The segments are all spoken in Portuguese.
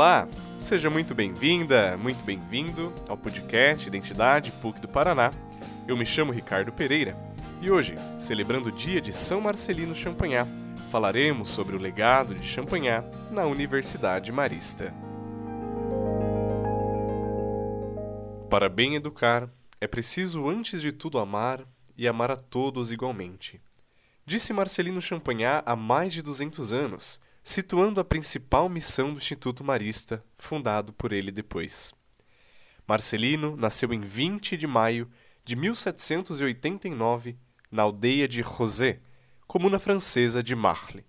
Olá, seja muito bem-vinda, muito bem-vindo ao podcast Identidade PUC do Paraná. Eu me chamo Ricardo Pereira e hoje, celebrando o dia de São Marcelino Champagnat, falaremos sobre o legado de Champagnat na Universidade Marista. Para bem educar, é preciso antes de tudo amar e amar a todos igualmente. Disse Marcelino Champagnat há mais de 200 anos, situando a principal missão do Instituto Marista, fundado por ele depois. Marcelino nasceu em 20 de maio de 1789 na aldeia de Rosé, comuna francesa de Marly.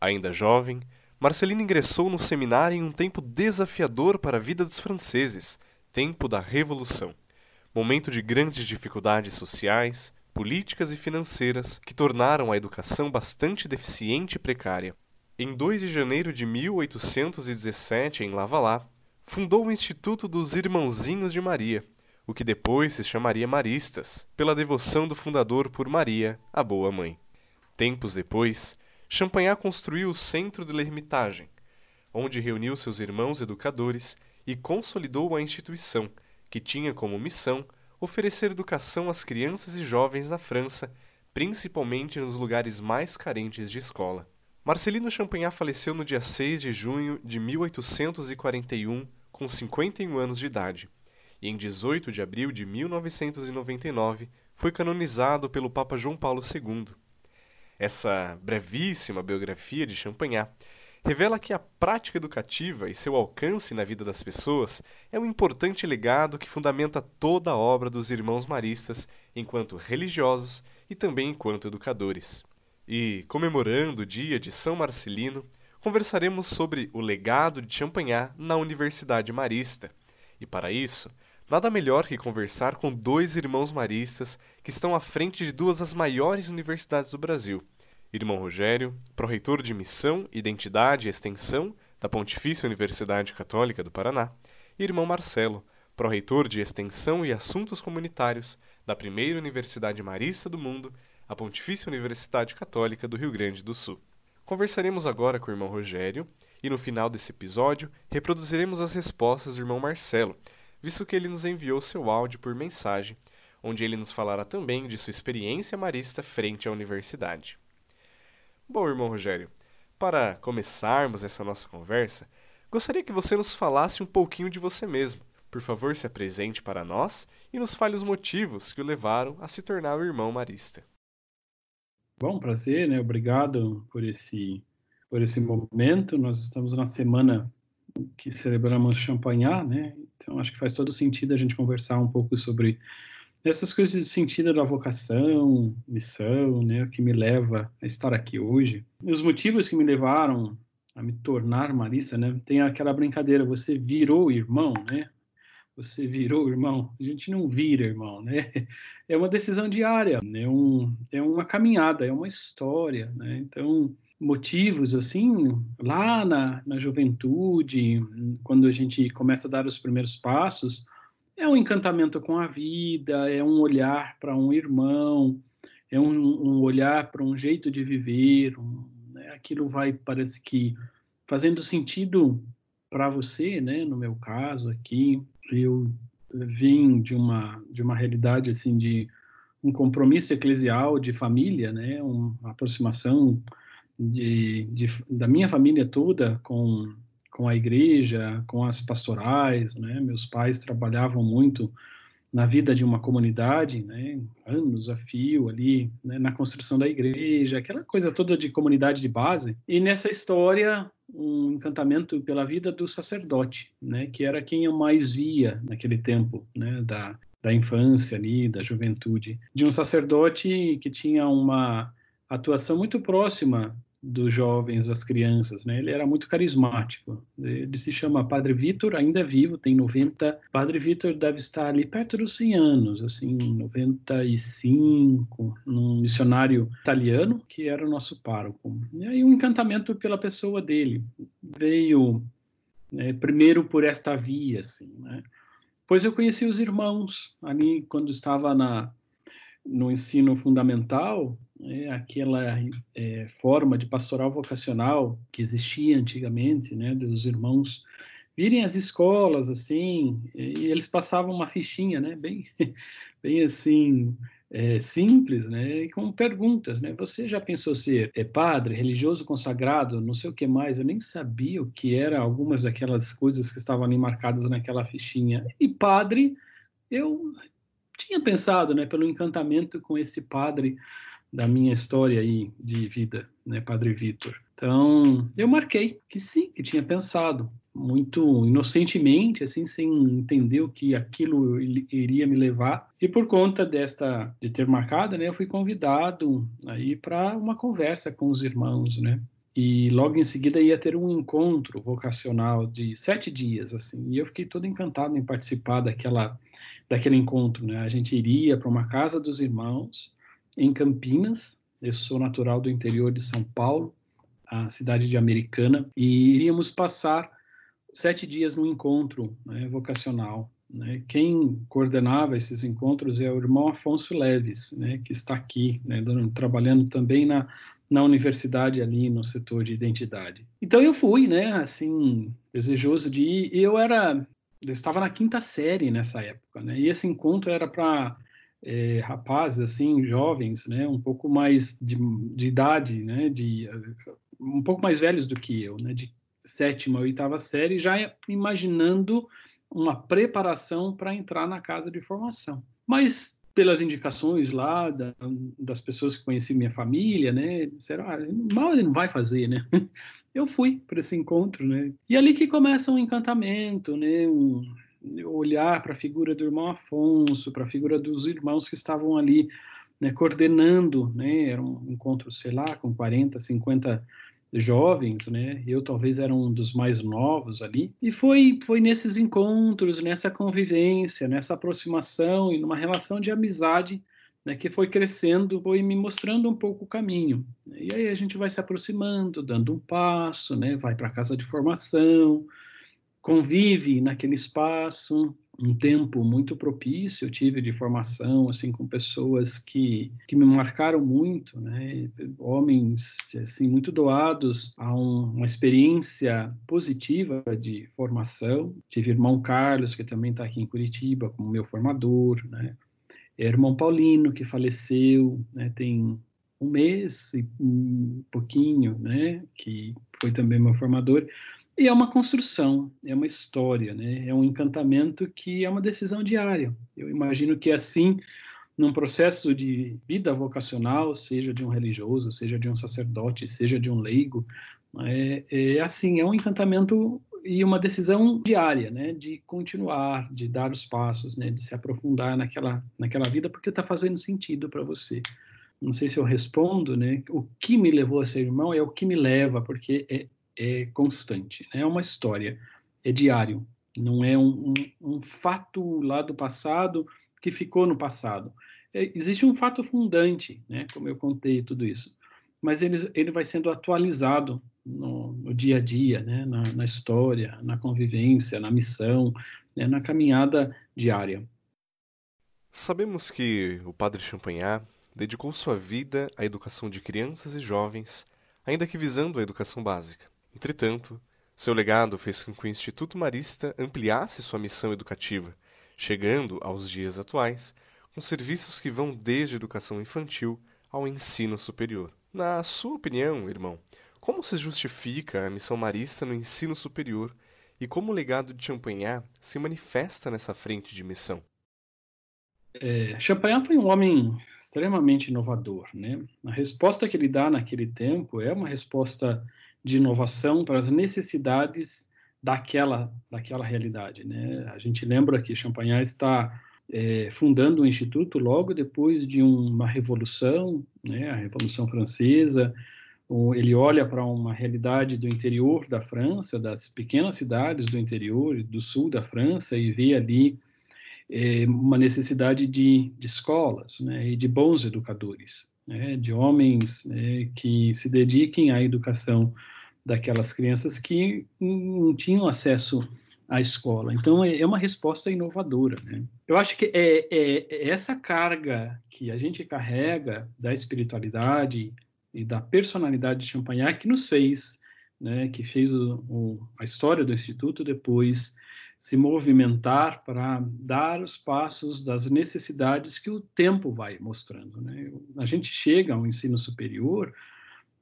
Ainda jovem, Marcelino ingressou no seminário em um tempo desafiador para a vida dos franceses, tempo da Revolução, momento de grandes dificuldades sociais, políticas e financeiras que tornaram a educação bastante deficiente e precária. Em 2 de janeiro de 1817, em Lavalá, fundou o Instituto dos Irmãozinhos de Maria, o que depois se chamaria Maristas, pela devoção do fundador por Maria, a Boa Mãe. Tempos depois, Champagnat construiu o Centro de l'Ermitage, onde reuniu seus irmãos educadores e consolidou a instituição, que tinha como missão oferecer educação às crianças e jovens na França, principalmente nos lugares mais carentes de escola. Marcelino Champagnat faleceu no dia 6 de junho de 1841, com 51 anos de idade, e em 18 de abril de 1999 foi canonizado pelo Papa João Paulo II. Essa brevíssima biografia de Champagnat revela que a prática educativa e seu alcance na vida das pessoas é um importante legado que fundamenta toda a obra dos irmãos maristas enquanto religiosos e também enquanto educadores. E, comemorando o dia de São Marcelino, conversaremos sobre o legado de Champagnat na Universidade Marista. E para isso, nada melhor que conversar com dois irmãos maristas que estão à frente de duas das maiores universidades do Brasil – Irmão Rogério, pró-reitor de Missão, Identidade e Extensão da Pontifícia Universidade Católica do Paraná, e irmão Marcelo, pró-reitor de Extensão e Assuntos Comunitários da primeira Universidade Marista do mundo, a Pontifícia Universidade Católica do Rio Grande do Sul. Conversaremos agora com o irmão Rogério e no final desse episódio reproduziremos as respostas do irmão Marcelo, visto que ele nos enviou seu áudio por mensagem, onde ele nos falará também de sua experiência marista frente à universidade. Bom, irmão Rogério, para começarmos essa nossa conversa, gostaria que você nos falasse um pouquinho de você mesmo. Por favor, se apresente para nós e nos fale os motivos que o levaram a se tornar o irmão marista. Bom, prazer, né? Obrigado por esse por esse momento. Nós estamos na semana que celebramos Champagnat, né? Então acho que faz todo sentido a gente conversar um pouco sobre essas coisas de sentido da vocação, missão, né, o que me leva a estar aqui hoje. Os motivos que me levaram a me tornar marista, né, tem aquela brincadeira, você virou irmão, né? Você virou irmão. A gente não vira irmão, né? É uma decisão diária, é um, é uma caminhada, é uma história, né? Então, motivos assim, lá na, na juventude, quando a gente começa a dar os primeiros passos, é um encantamento com a vida, é um olhar para um irmão, é um, um olhar para um jeito de viver. Um, né? Aquilo vai, parece que, fazendo sentido para você, né? No meu caso aqui, eu vim de uma de uma realidade assim de um compromisso eclesial de família, né? Uma aproximação de, de da minha família toda com com a igreja, com as pastorais, né? Meus pais trabalhavam muito na vida de uma comunidade, né? Anos a fio ali, né? na construção da igreja, aquela coisa toda de comunidade de base. E nessa história, um encantamento pela vida do sacerdote, né? Que era quem eu mais via naquele tempo, né? Da, da infância ali, da juventude, de um sacerdote que tinha uma atuação muito próxima dos jovens, das crianças, né? Ele era muito carismático. Ele se chama Padre Vitor, ainda é vivo, tem 90. Padre Vitor deve estar ali perto dos 100 anos, assim, 95, um missionário italiano que era o nosso pároco. E aí um encantamento pela pessoa dele veio né, primeiro por esta via, assim, né? Pois eu conheci os irmãos ali quando estava na no ensino fundamental, né, aquela é, forma de pastoral vocacional que existia antigamente, né, dos irmãos virem às escolas assim e eles passavam uma fichinha, né, bem, bem assim é, simples, né, com perguntas, né? Você já pensou ser é, padre, religioso consagrado, não sei o que mais? Eu nem sabia o que era algumas daquelas coisas que estavam ali marcadas naquela fichinha. E padre, eu tinha pensado, né, pelo encantamento com esse padre da minha história aí de vida, né, Padre Vitor. Então, eu marquei que sim, que tinha pensado muito inocentemente, assim, sem entender o que aquilo iria me levar. E por conta desta de ter marcado, né, eu fui convidado aí para uma conversa com os irmãos, né? E logo em seguida ia ter um encontro vocacional de sete dias, assim. E eu fiquei todo encantado em participar daquela daquele encontro, né? A gente iria para uma casa dos irmãos em Campinas. Eu sou natural do interior de São Paulo, a cidade de Americana, e iríamos passar sete dias no encontro né, vocacional. Né? Quem coordenava esses encontros é o irmão Afonso Leves, né, que está aqui, né, trabalhando também na, na universidade ali no setor de identidade. Então eu fui, né, assim, desejoso de ir. Eu era, eu estava na quinta série nessa época, né, e esse encontro era para é, rapazes, assim, jovens, né, um pouco mais de, de idade, né, de um pouco mais velhos do que eu, né, de sétima, oitava série, já imaginando uma preparação para entrar na casa de formação. Mas pelas indicações lá da, das pessoas que conheciam minha família, né, disseram, ah, mal ele não vai fazer, né? Eu fui para esse encontro, né? E ali que começa um encantamento, né, um olhar para a figura do irmão Afonso, para a figura dos irmãos que estavam ali né, coordenando, né, era um encontro, sei lá, com 40, 50 jovens, né? Eu talvez era um dos mais novos ali. E foi foi nesses encontros, nessa convivência, nessa aproximação e numa relação de amizade, né, que foi crescendo, foi me mostrando um pouco o caminho. E aí a gente vai se aproximando, dando um passo, né? Vai para a casa de formação, convive naquele espaço, um tempo muito propício eu tive de formação assim com pessoas que, que me marcaram muito né homens assim muito doados a um, uma experiência positiva de formação. Tive irmão Carlos que também está aqui em Curitiba como meu formador né irmão Paulino que faleceu né tem um mês e um pouquinho né que foi também meu formador e é uma construção, é uma história, né? é um encantamento que é uma decisão diária. Eu imagino que assim, num processo de vida vocacional, seja de um religioso, seja de um sacerdote, seja de um leigo, é, é assim, é um encantamento e uma decisão diária, né, de continuar, de dar os passos, né, de se aprofundar naquela, naquela vida, porque está fazendo sentido para você. Não sei se eu respondo, né, o que me levou a ser irmão é o que me leva, porque é é constante, né? é uma história, é diário, não é um, um, um fato lá do passado que ficou no passado. É, existe um fato fundante, né? como eu contei tudo isso, mas ele, ele vai sendo atualizado no, no dia a dia, né? na, na, história, na convivência, na missão, né? na caminhada diária. Sabemos que o padre Champagnat dedicou sua vida à educação de crianças e jovens, ainda que visando a educação básica. Entretanto, seu legado fez com que o Instituto Marista ampliasse sua missão educativa, chegando aos dias atuais com serviços que vão desde a educação infantil ao ensino superior. Na sua opinião, irmão, como se justifica a missão marista no ensino superior e como o legado de Champagnat se manifesta nessa frente de missão? É, Champagnat foi um homem extremamente inovador, né? A resposta que ele dá naquele tempo é uma resposta de inovação para as necessidades daquela, daquela realidade. Né? A gente lembra que Champagnat está é, fundando um instituto logo depois de uma revolução, né, a Revolução Francesa. Ele olha para uma realidade do interior da França, das pequenas cidades do interior, do sul da França, e vê ali é, uma necessidade de, de escolas né, e de bons educadores né, de homens né, que se dediquem à educação daquelas crianças que não tinham acesso à escola. Então, é, é uma resposta inovadora. Né? Eu acho que é, é, é, essa carga que a gente carrega da espiritualidade e da personalidade de Champagnat que nos fez, né, que fez o, o, a história do Instituto depois se movimentar para dar os passos das necessidades que o tempo vai mostrando. Né? A gente chega ao ensino superior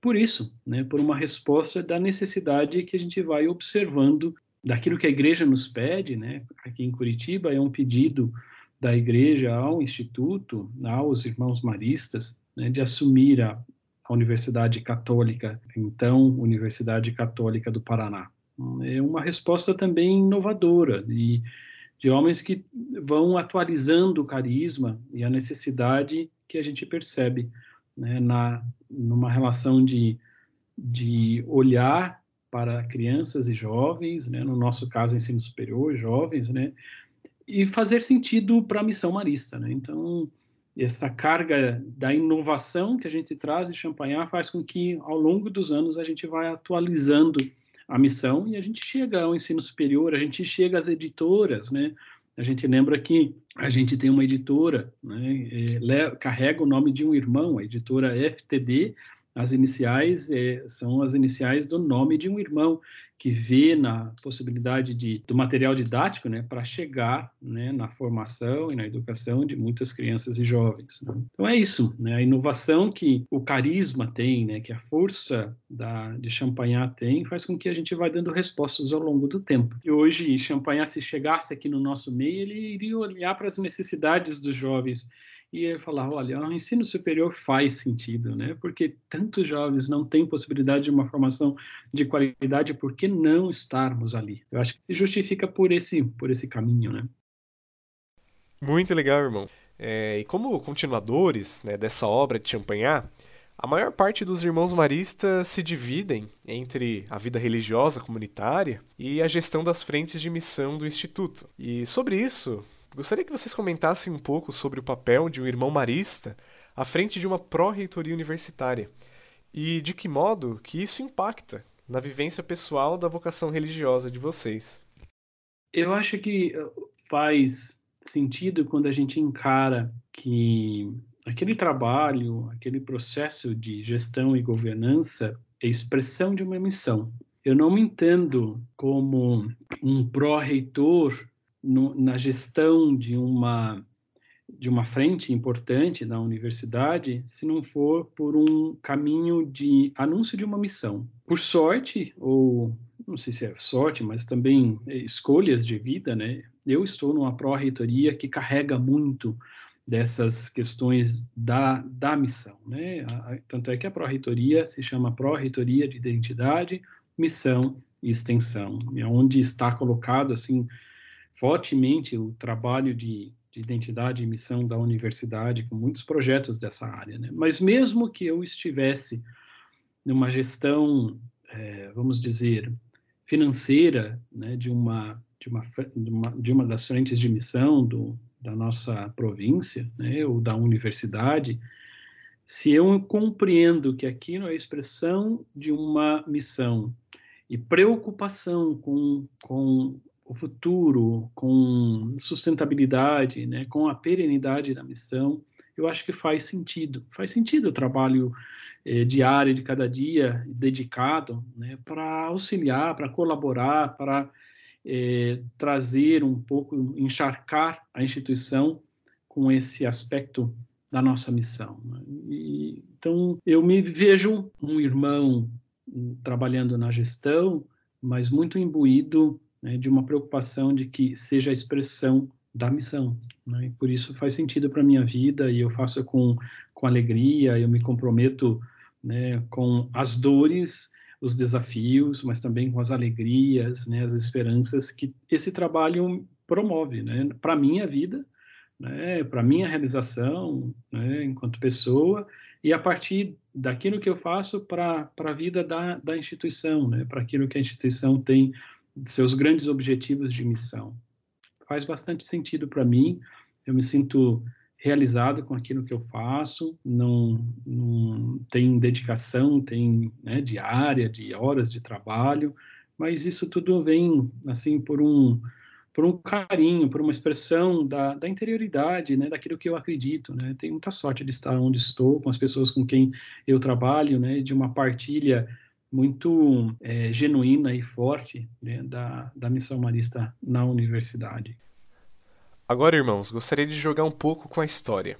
por isso, né, por uma resposta da necessidade que a gente vai observando daquilo que a igreja nos pede, né? Aqui em Curitiba é um pedido da igreja ao instituto, aos irmãos maristas, né, de assumir a, a Universidade Católica, então Universidade Católica do Paraná. É uma resposta também inovadora e de homens que vão atualizando o carisma e a necessidade que a gente percebe né, na numa relação de, de olhar para crianças e jovens, né, no nosso caso ensino superior, jovens, né, e fazer sentido para a missão marista, né? Então, essa carga da inovação que a gente traz em Champagnat faz com que, ao longo dos anos, a gente vai atualizando a missão e a gente chega ao ensino superior, a gente chega às editoras, né? A gente lembra que a gente tem uma editora, né, é, carrega o nome de um irmão, a editora FTD, as iniciais é, são as iniciais do nome de um irmão que vê na possibilidade de, do material didático né, para chegar né, na formação e na educação de muitas crianças e jovens. Né? Então é isso, né, a inovação que o carisma tem, né, que a força da, de Champagnat tem, faz com que a gente vá dando respostas ao longo do tempo. E hoje, Champagnat, se chegasse aqui no nosso meio, ele iria olhar para as necessidades dos jovens e falar, olha, o ensino superior faz sentido, né? Porque tantos jovens não têm possibilidade de uma formação de qualidade, por que não estarmos ali? Eu acho que se justifica por esse, por esse caminho, né? Muito legal, irmão. É, e como continuadores né, dessa obra de Champagnat, a maior parte dos irmãos maristas se dividem entre a vida religiosa comunitária e a gestão das frentes de missão do Instituto. E sobre isso, Gostaria que vocês comentassem um pouco sobre o papel de um irmão marista à frente de uma pró-reitoria universitária e de que modo que isso impacta na vivência pessoal da vocação religiosa de vocês. Eu acho que eh, faz sentido quando a gente encara que aquele trabalho, aquele processo de gestão e governança é expressão de uma missão. Eu não me entendo como um pró-reitor no, na gestão de uma de uma frente importante da universidade, se não for por um caminho de anúncio de uma missão. Por sorte, ou não sei se é sorte, mas também escolhas de vida, né? Eu estou numa pró-reitoria que carrega muito dessas questões da, da missão, né? Tanto é que a pró-reitoria se chama Pró-Reitoria de Identidade, Missão e Extensão, é onde está colocado, assim, fortemente o trabalho de, de, identidade e missão da universidade, com muitos projetos dessa área. Né? Mas mesmo que eu estivesse numa gestão, é, vamos dizer, financeira né, de, uma, de, uma, de, uma, de uma das frentes de missão do, da nossa província, né, ou da universidade, se eu compreendo que aquilo é a expressão de uma missão e preocupação com, com o futuro, com sustentabilidade, né, com a perenidade da missão, eu acho que faz sentido. Faz sentido o trabalho eh, diário de cada dia dedicado né, para auxiliar, para colaborar, para eh, trazer um pouco, encharcar a instituição com esse aspecto da nossa missão. Né? E, então, eu me vejo um irmão hum, trabalhando na gestão, mas muito imbuído né, de uma preocupação de que seja a expressão da missão. Né? E por isso faz sentido para a minha vida e eu faço com, com alegria, eu me comprometo né, com as dores, os desafios, mas também com as alegrias, né, as esperanças que esse trabalho promove né, para a minha vida, né, para a minha realização né, enquanto pessoa e a partir daquilo que eu faço para a vida da, da instituição, né, para aquilo que a instituição tem seus grandes objetivos de missão. Faz bastante sentido para mim, eu me sinto realizado com aquilo que eu faço, não, não tem dedicação, tem né, diária, de horas de trabalho, mas isso tudo vem assim por um por um carinho, por uma expressão da, da interioridade, né, daquilo que eu acredito, né. Tenho muita sorte de estar onde estou, com as pessoas com quem eu trabalho, né, de uma partilha muito é, genuína e forte né, da, da missão marista na universidade. Agora, irmãos, gostaria de jogar um pouco com a história.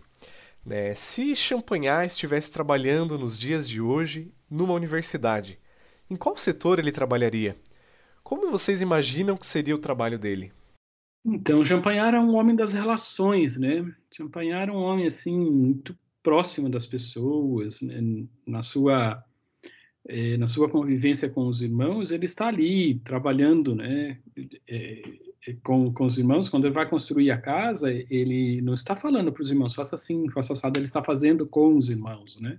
Né? Se Champagnat estivesse trabalhando nos dias de hoje numa universidade, em qual setor ele trabalharia? Como vocês imaginam que seria o trabalho dele? Então, Champagnat era um homem das relações, né? Champagnat era um homem assim muito próximo das pessoas, né? na sua eh, na sua convivência com os irmãos, ele está ali trabalhando, né? Eh, com, com os irmãos, quando ele vai construir a casa, ele não está falando para os irmãos, faça assim, faça assado, ele está fazendo com os irmãos, né?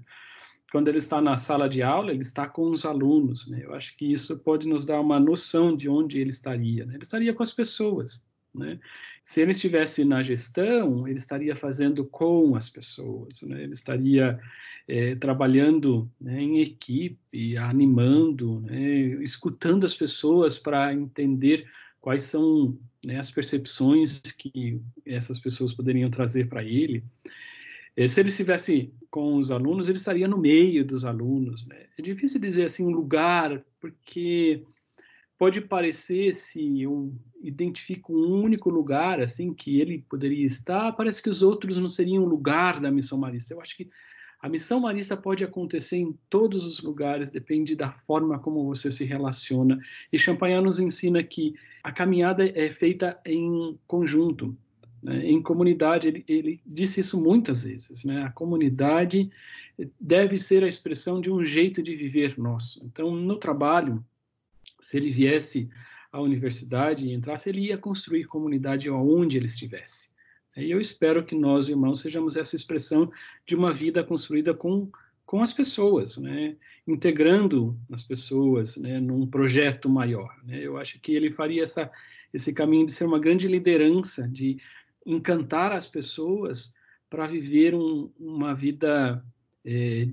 Quando ele está na sala de aula, ele está com os alunos, né? Eu acho que isso pode nos dar uma noção de onde ele estaria, né? Ele estaria com as pessoas, né? Se ele estivesse na gestão, ele estaria fazendo com as pessoas, né? ele estaria é, trabalhando né, em equipe, animando, né, escutando as pessoas para entender quais são né, as percepções que essas pessoas poderiam trazer para ele. É, se ele estivesse com os alunos, ele estaria no meio dos alunos. Né? É difícil dizer assim um lugar, porque pode parecer se eu identifico um único lugar assim que ele poderia estar, parece que os outros não seriam lugar da missão marista. Eu acho que a missão marista pode acontecer em todos os lugares, depende da forma como você se relaciona. E Champagnat nos ensina que a caminhada é feita em conjunto, né? em comunidade. Ele, ele, disse isso muitas vezes. Né? A comunidade deve ser a expressão de um jeito de viver nosso. Então, no trabalho, se ele viesse à universidade e entrasse, ele ia construir comunidade onde ele estivesse. E eu espero que nós, irmãos, sejamos essa expressão de uma vida construída com, com as pessoas, né? integrando as pessoas né? num projeto maior. Né? Eu acho que ele faria essa, esse caminho de ser uma grande liderança, de encantar as pessoas para viver um, uma vida é,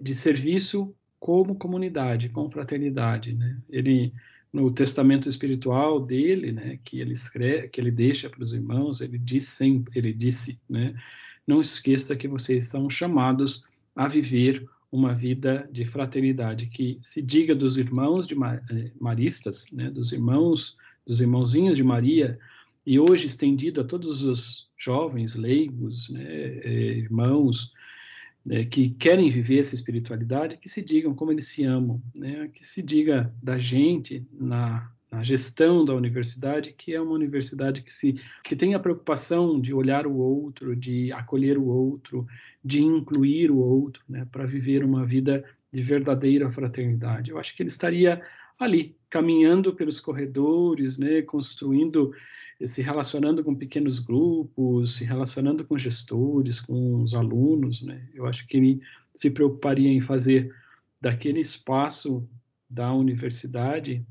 de serviço como comunidade, com fraternidade, né? Ele no testamento espiritual dele, né, que ele escreve, que ele deixa para os irmãos, ele diz sempre, ele disse, né, não esqueça que vocês são chamados a viver uma vida de fraternidade, que se diga dos irmãos de eh, maristas, né, dos irmãos, dos irmãozinhos de Maria, e hoje estendido a todos os jovens leigos, né, eh, irmãos é, que querem viver essa espiritualidade, que se digam como eles se amam, né? que se diga da gente na, na, gestão da universidade, que é uma universidade que, se, que tem a preocupação de olhar o outro, de acolher o outro, de incluir o outro, né? para viver uma vida de verdadeira fraternidade. Eu acho que ele estaria ali, caminhando pelos corredores, né? construindo se relacionando com pequenos grupos, se relacionando com gestores, com os alunos, né? Eu acho que ele se preocuparia em fazer daquele espaço da universidade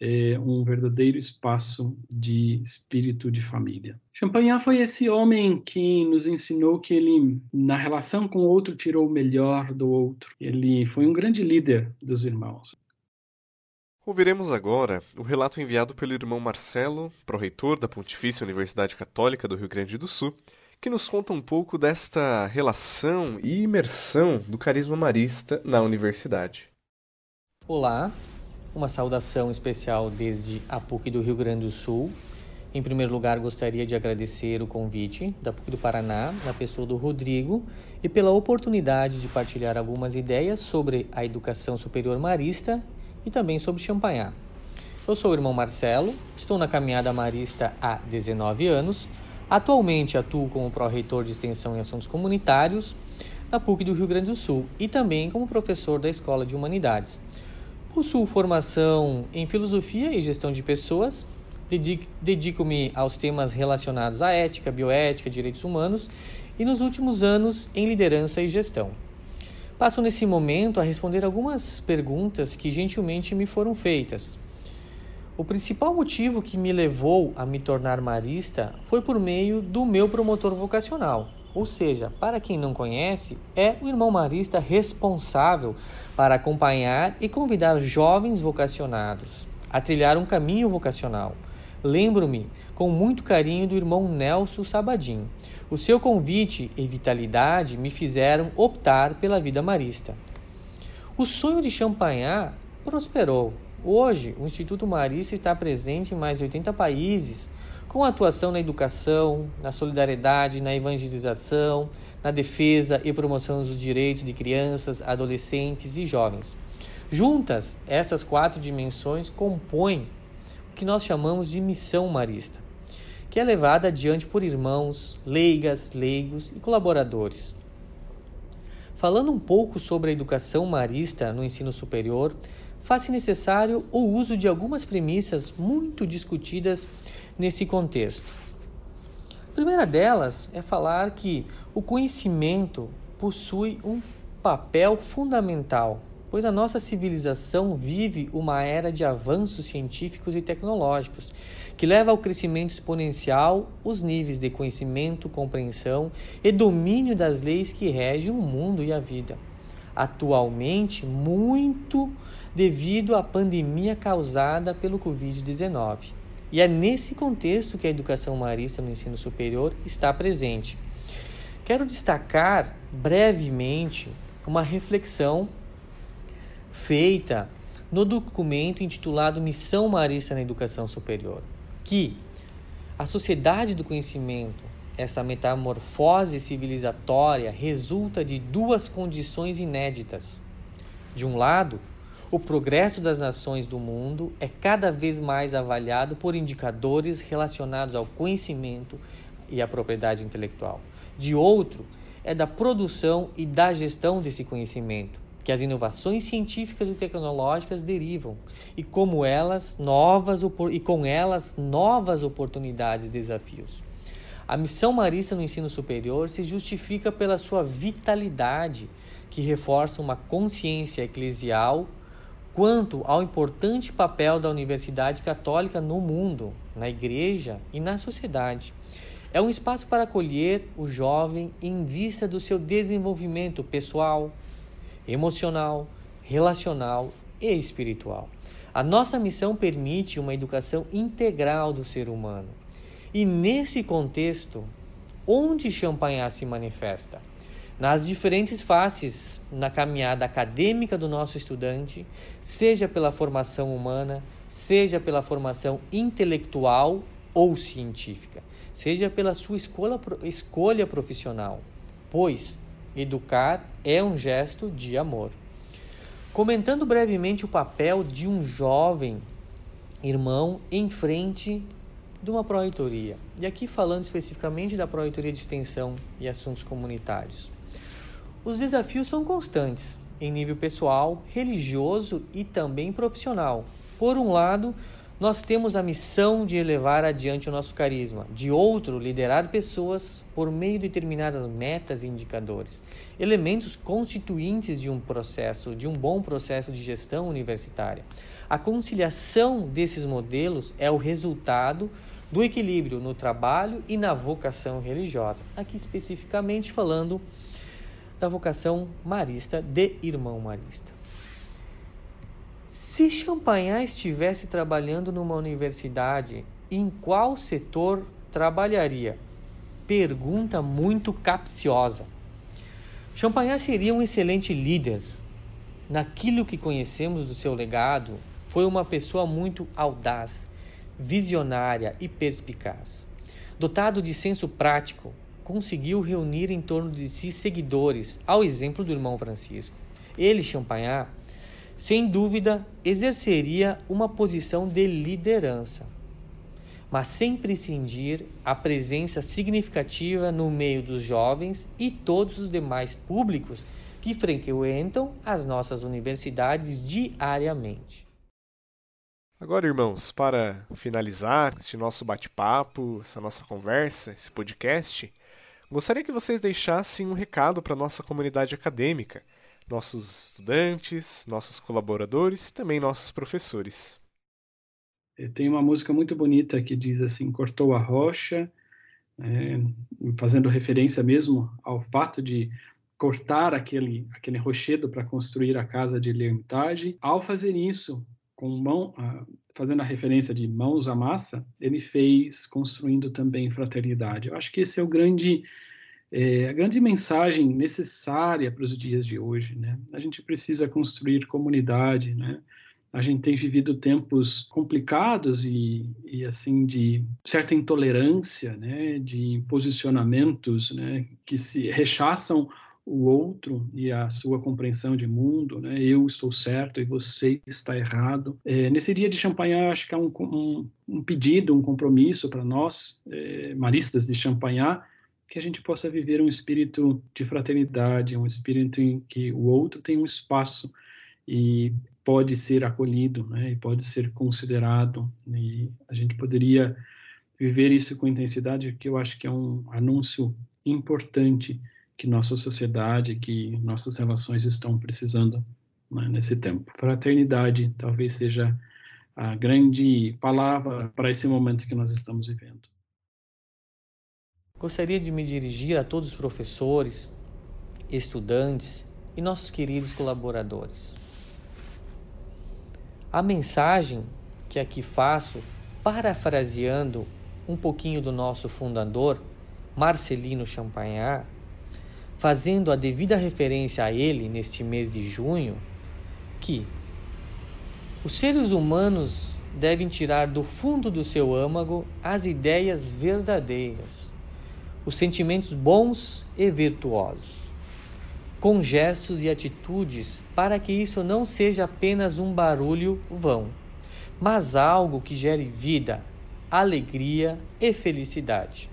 é, um verdadeiro espaço de espírito de família. Champagnat foi esse homem que nos ensinou que ele, na relação com o outro, tirou o melhor do outro. Ele foi um grande líder dos irmãos. Ouviremos agora o relato enviado pelo irmão Marcelo, pró-reitor da Pontifícia Universidade Católica do Rio Grande do Sul, que nos conta um pouco desta relação e imersão do carisma marista na universidade. Olá, uma saudação especial desde a PUC do Rio Grande do Sul. Em primeiro lugar, gostaria de agradecer o convite da PUC do Paraná, na pessoa do Rodrigo, e pela oportunidade de partilhar algumas ideias sobre a educação superior marista e também sobre Champagnat. Eu sou o irmão Marcelo, estou na caminhada marista há 19 anos. Atualmente atuo como pró-reitor de extensão e assuntos comunitários na PUC do Rio Grande do Sul e também como professor da Escola de Humanidades. Possuo formação em filosofia e gestão de pessoas, dedico-me aos temas relacionados à ética, bioética, direitos humanos e nos últimos anos em liderança e gestão. Passo nesse momento a responder algumas perguntas que gentilmente me foram feitas. O principal motivo que me levou a me tornar marista foi por meio do meu promotor vocacional. Ou seja, para quem não conhece, é o irmão marista responsável para acompanhar e convidar jovens vocacionados a trilhar um caminho vocacional. Lembro-me com muito carinho do irmão Nelson Sabadim. O seu convite e vitalidade me fizeram optar pela vida marista. O sonho de Champagnat prosperou. Hoje, o Instituto Marista está presente em mais de 80 países, com atuação na educação, na solidariedade, na evangelização, na defesa e promoção dos direitos de crianças, adolescentes e jovens. Juntas, essas quatro dimensões compõem que nós chamamos de missão marista, que é levada adiante por irmãos, leigas, leigos e colaboradores. Falando um pouco sobre a educação marista no ensino superior, faz-se necessário o uso de algumas premissas muito discutidas nesse contexto. A primeira delas é falar que o conhecimento possui um papel fundamental, pois a nossa civilização vive uma era de avanços científicos e tecnológicos que leva ao crescimento exponencial os níveis de conhecimento, compreensão e domínio das leis que regem o mundo e a vida. Atualmente, muito devido à pandemia causada pelo Covid-19. E é nesse contexto que a educação marista no ensino superior está presente. Quero destacar brevemente uma reflexão feita no documento intitulado Missão Marista na Educação Superior, que a sociedade do conhecimento, essa metamorfose civilizatória, resulta de duas condições inéditas. De um lado, o progresso das nações do mundo é cada vez mais avaliado por indicadores relacionados ao conhecimento e à propriedade intelectual. De outro, é da produção e da gestão desse conhecimento, que as inovações científicas e tecnológicas derivam e como elas novas e com elas novas oportunidades e desafios. A missão marista no ensino superior se justifica pela sua vitalidade, que reforça uma consciência eclesial quanto ao importante papel da Universidade Católica no mundo, na igreja e na sociedade. É um espaço para acolher o jovem em vista do seu desenvolvimento pessoal, emocional, relacional e espiritual. A nossa missão permite uma educação integral do ser humano. E nesse contexto, onde Champagnat se manifesta? Nas diferentes faces na caminhada acadêmica do nosso estudante, seja pela formação humana, seja pela formação intelectual ou científica, seja pela sua escolha, escolha profissional, pois Educar é um gesto de amor. Comentando brevemente o papel de um jovem irmão em frente de uma proreitoria. E aqui falando especificamente da proreitoria de extensão e assuntos comunitários. Os desafios são constantes em nível pessoal, religioso e também profissional. Por um lado, nós temos a missão de elevar adiante o nosso carisma, de outro, liderar pessoas por meio de determinadas metas e indicadores, elementos constituintes de um processo, de um bom processo de gestão universitária. A conciliação desses modelos é o resultado do equilíbrio no trabalho e na vocação religiosa, aqui especificamente falando da vocação marista de irmão marista. Se Champagnat estivesse trabalhando numa universidade, em qual setor trabalharia? Pergunta muito capciosa. Champagnat seria um excelente líder. Naquilo que conhecemos do seu legado, foi uma pessoa muito audaz, visionária e perspicaz. Dotado de senso prático, conseguiu reunir em torno de si seguidores, ao exemplo do irmão Francisco. Ele, Champagnat, sem dúvida, exerceria uma posição de liderança, mas sem prescindir a presença significativa no meio dos jovens e todos os demais públicos que frequentam as nossas universidades diariamente. Agora, irmãos, para finalizar este nosso bate-papo, essa nossa conversa, esse podcast, gostaria que vocês deixassem um recado para a nossa comunidade acadêmica nossos estudantes, nossos colaboradores, também nossos professores. Tem uma música muito bonita que diz assim: cortou a rocha, é, fazendo referência mesmo ao fato de cortar aquele, aquele rochedo para construir a casa de Leontage. Ao fazer isso, com mão, fazendo a referência de mãos à massa, ele fez construindo também fraternidade. Eu acho que esse é o grande é, a grande mensagem necessária para os dias de hoje, né? A gente precisa construir comunidade, né? A gente tem vivido tempos complicados e, e assim de certa intolerância, né? De posicionamentos, né? Que se rechaçam o outro e a sua compreensão de mundo, né? Eu estou certo e você está errado. É, nesse dia de Champagnat, acho que há um, um, um pedido, um compromisso para nós, é, maristas de Champagnat, que a gente possa viver um espírito de fraternidade, um espírito em que o outro tem um espaço e pode ser acolhido, né? E pode ser considerado. E a gente poderia viver isso com intensidade, que eu acho que é um anúncio importante que nossa sociedade, que nossas relações estão precisando né, nesse tempo. Fraternidade talvez seja a grande palavra para esse momento que nós estamos vivendo. Gostaria de me dirigir a todos os professores, estudantes e nossos queridos colaboradores. A mensagem que aqui faço, parafraseando um pouquinho do nosso fundador, Marcelino Champagnat, fazendo a devida referência a ele neste mês de junho, que os seres humanos devem tirar do fundo do seu âmago as ideias verdadeiras, os sentimentos bons e virtuosos, com gestos e atitudes para que isso não seja apenas um barulho vão, mas algo que gere vida, alegria e felicidade.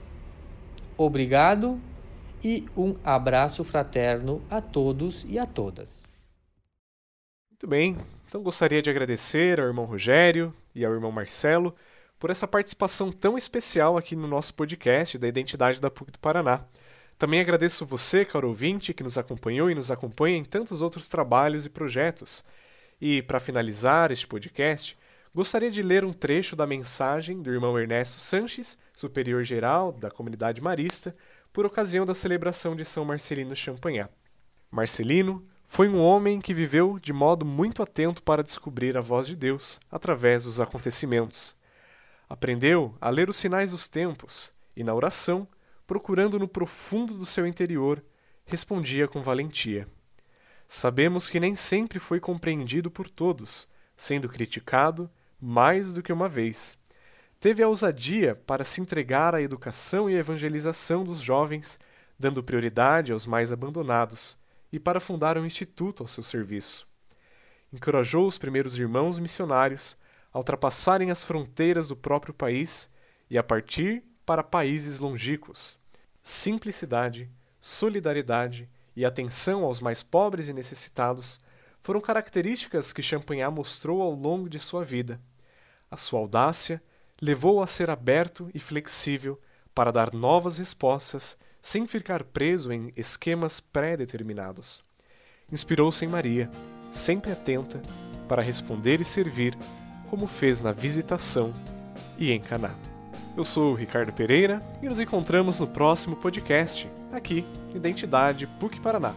Obrigado e um abraço fraterno a todos e a todas. Muito bem, então gostaria de agradecer ao irmão Rogério e ao irmão Marcelo por essa participação tão especial aqui no nosso podcast da Identidade da PUC do Paraná. Também agradeço você, caro ouvinte, que nos acompanhou e nos acompanha em tantos outros trabalhos e projetos. E, para finalizar este podcast, gostaria de ler um trecho da mensagem do irmão Ernesto Sanches, superior geral da comunidade marista, por ocasião da celebração de São Marcelino Champagnat. Marcelino foi um homem que viveu de modo muito atento para descobrir a voz de Deus através dos acontecimentos. Aprendeu a ler os sinais dos tempos e, na oração, procurando no profundo do seu interior, respondia com valentia. Sabemos que nem sempre foi compreendido por todos, sendo criticado mais do que uma vez teve a ousadia para se entregar à educação e evangelização dos jovens, dando prioridade aos mais abandonados, e para fundar um instituto ao seu serviço. Encorajou os primeiros irmãos missionários a ultrapassarem as fronteiras do próprio país e a partir para países longínquos. Simplicidade, solidariedade e atenção aos mais pobres e necessitados foram características que Champagnat mostrou ao longo de sua vida. A sua audácia levou-o a ser aberto e flexível para dar novas respostas sem ficar preso em esquemas pré-determinados. Inspirou-se em Maria, sempre atenta para responder e servir, como fez na visitação e em Caná. Eu sou o Ricardo Pereira e nos encontramos no próximo podcast, aqui, Identidade PUC Paraná.